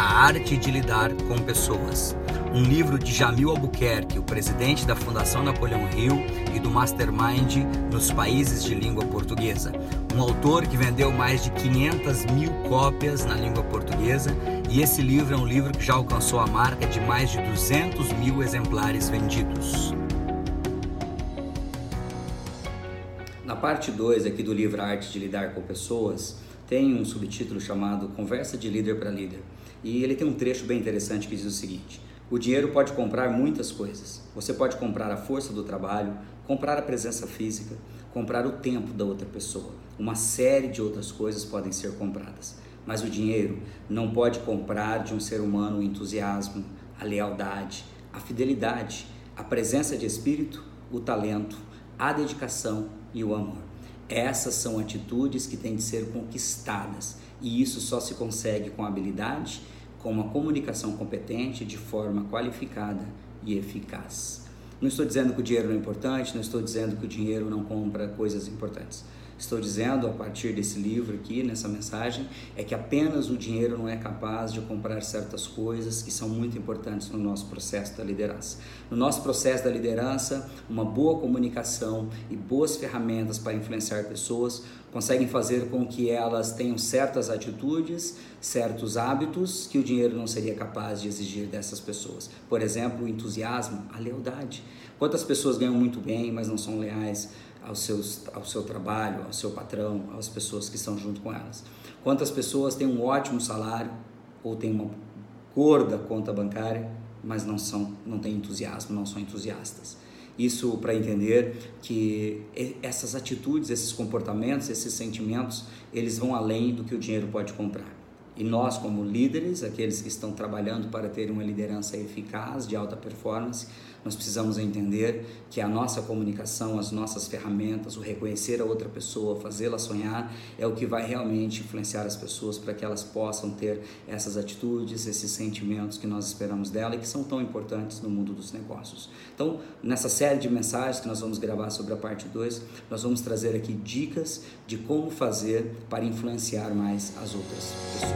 A Arte de Lidar com Pessoas. Um livro de Jamil Albuquerque, o presidente da Fundação Napoleão Hill e do Mastermind nos países de língua portuguesa. Um autor que vendeu mais de 500 mil cópias na língua portuguesa e esse livro é um livro que já alcançou a marca de mais de 200 mil exemplares vendidos. Na parte 2 aqui do livro Arte de Lidar com Pessoas, tem um subtítulo chamado Conversa de Líder para Líder. E ele tem um trecho bem interessante que diz o seguinte: O dinheiro pode comprar muitas coisas. Você pode comprar a força do trabalho, comprar a presença física, comprar o tempo da outra pessoa. Uma série de outras coisas podem ser compradas. Mas o dinheiro não pode comprar de um ser humano o entusiasmo, a lealdade, a fidelidade, a presença de espírito, o talento, a dedicação e o amor. Essas são atitudes que têm de ser conquistadas e isso só se consegue com habilidade, com uma comunicação competente, de forma qualificada e eficaz. Não estou dizendo que o dinheiro não é importante, não estou dizendo que o dinheiro não compra coisas importantes estou dizendo a partir desse livro aqui, nessa mensagem, é que apenas o dinheiro não é capaz de comprar certas coisas que são muito importantes no nosso processo da liderança. No nosso processo da liderança, uma boa comunicação e boas ferramentas para influenciar pessoas conseguem fazer com que elas tenham certas atitudes, certos hábitos que o dinheiro não seria capaz de exigir dessas pessoas. Por exemplo, o entusiasmo, a lealdade. Quantas pessoas ganham muito bem, mas não são leais? Ao, seus, ao seu trabalho, ao seu patrão, às pessoas que estão junto com elas. Quantas pessoas têm um ótimo salário ou têm uma gorda conta bancária, mas não são, não têm entusiasmo, não são entusiastas. Isso para entender que essas atitudes, esses comportamentos, esses sentimentos, eles vão além do que o dinheiro pode comprar. E nós, como líderes, aqueles que estão trabalhando para ter uma liderança eficaz, de alta performance, nós precisamos entender que a nossa comunicação, as nossas ferramentas, o reconhecer a outra pessoa, fazê-la sonhar, é o que vai realmente influenciar as pessoas para que elas possam ter essas atitudes, esses sentimentos que nós esperamos dela e que são tão importantes no mundo dos negócios. Então, nessa série de mensagens que nós vamos gravar sobre a parte 2, nós vamos trazer aqui dicas de como fazer para influenciar mais as outras